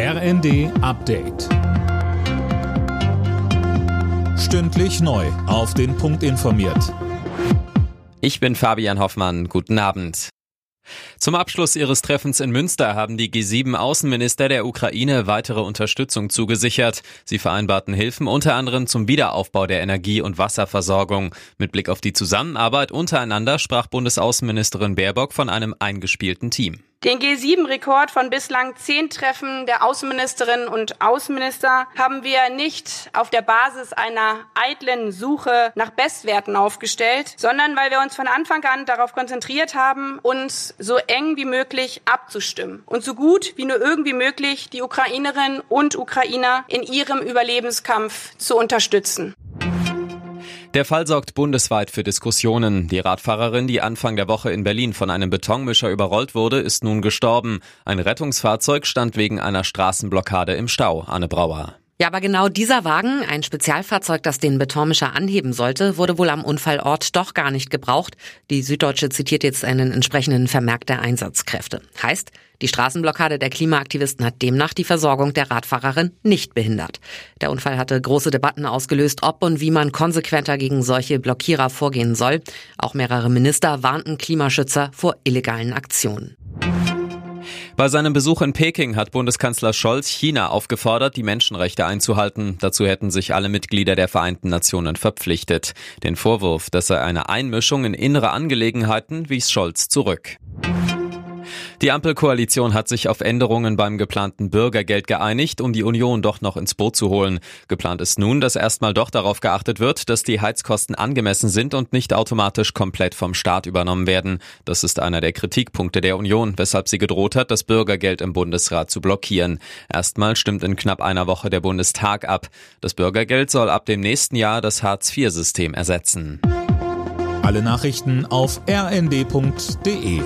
RND Update. Stündlich neu. Auf den Punkt informiert. Ich bin Fabian Hoffmann. Guten Abend. Zum Abschluss ihres Treffens in Münster haben die G7-Außenminister der Ukraine weitere Unterstützung zugesichert. Sie vereinbarten Hilfen unter anderem zum Wiederaufbau der Energie- und Wasserversorgung. Mit Blick auf die Zusammenarbeit untereinander sprach Bundesaußenministerin Baerbock von einem eingespielten Team. Den G7-Rekord von bislang zehn Treffen der Außenministerinnen und Außenminister haben wir nicht auf der Basis einer eitlen Suche nach Bestwerten aufgestellt, sondern weil wir uns von Anfang an darauf konzentriert haben, uns so eng wie möglich abzustimmen und so gut wie nur irgendwie möglich die Ukrainerinnen und Ukrainer in ihrem Überlebenskampf zu unterstützen. Der Fall sorgt bundesweit für Diskussionen. Die Radfahrerin, die Anfang der Woche in Berlin von einem Betonmischer überrollt wurde, ist nun gestorben. Ein Rettungsfahrzeug stand wegen einer Straßenblockade im Stau. Anne Brauer. Ja, aber genau dieser Wagen, ein Spezialfahrzeug, das den Betonmischer anheben sollte, wurde wohl am Unfallort doch gar nicht gebraucht. Die Süddeutsche zitiert jetzt einen entsprechenden Vermerk der Einsatzkräfte. Heißt, die Straßenblockade der Klimaaktivisten hat demnach die Versorgung der Radfahrerin nicht behindert. Der Unfall hatte große Debatten ausgelöst, ob und wie man konsequenter gegen solche Blockierer vorgehen soll. Auch mehrere Minister warnten Klimaschützer vor illegalen Aktionen. Bei seinem Besuch in Peking hat Bundeskanzler Scholz China aufgefordert, die Menschenrechte einzuhalten. Dazu hätten sich alle Mitglieder der Vereinten Nationen verpflichtet. Den Vorwurf, dass er eine Einmischung in innere Angelegenheiten, wies Scholz zurück. Die Ampelkoalition hat sich auf Änderungen beim geplanten Bürgergeld geeinigt, um die Union doch noch ins Boot zu holen. Geplant ist nun, dass erstmal doch darauf geachtet wird, dass die Heizkosten angemessen sind und nicht automatisch komplett vom Staat übernommen werden. Das ist einer der Kritikpunkte der Union, weshalb sie gedroht hat, das Bürgergeld im Bundesrat zu blockieren. Erstmal stimmt in knapp einer Woche der Bundestag ab. Das Bürgergeld soll ab dem nächsten Jahr das Hartz-IV-System ersetzen. Alle Nachrichten auf rnd.de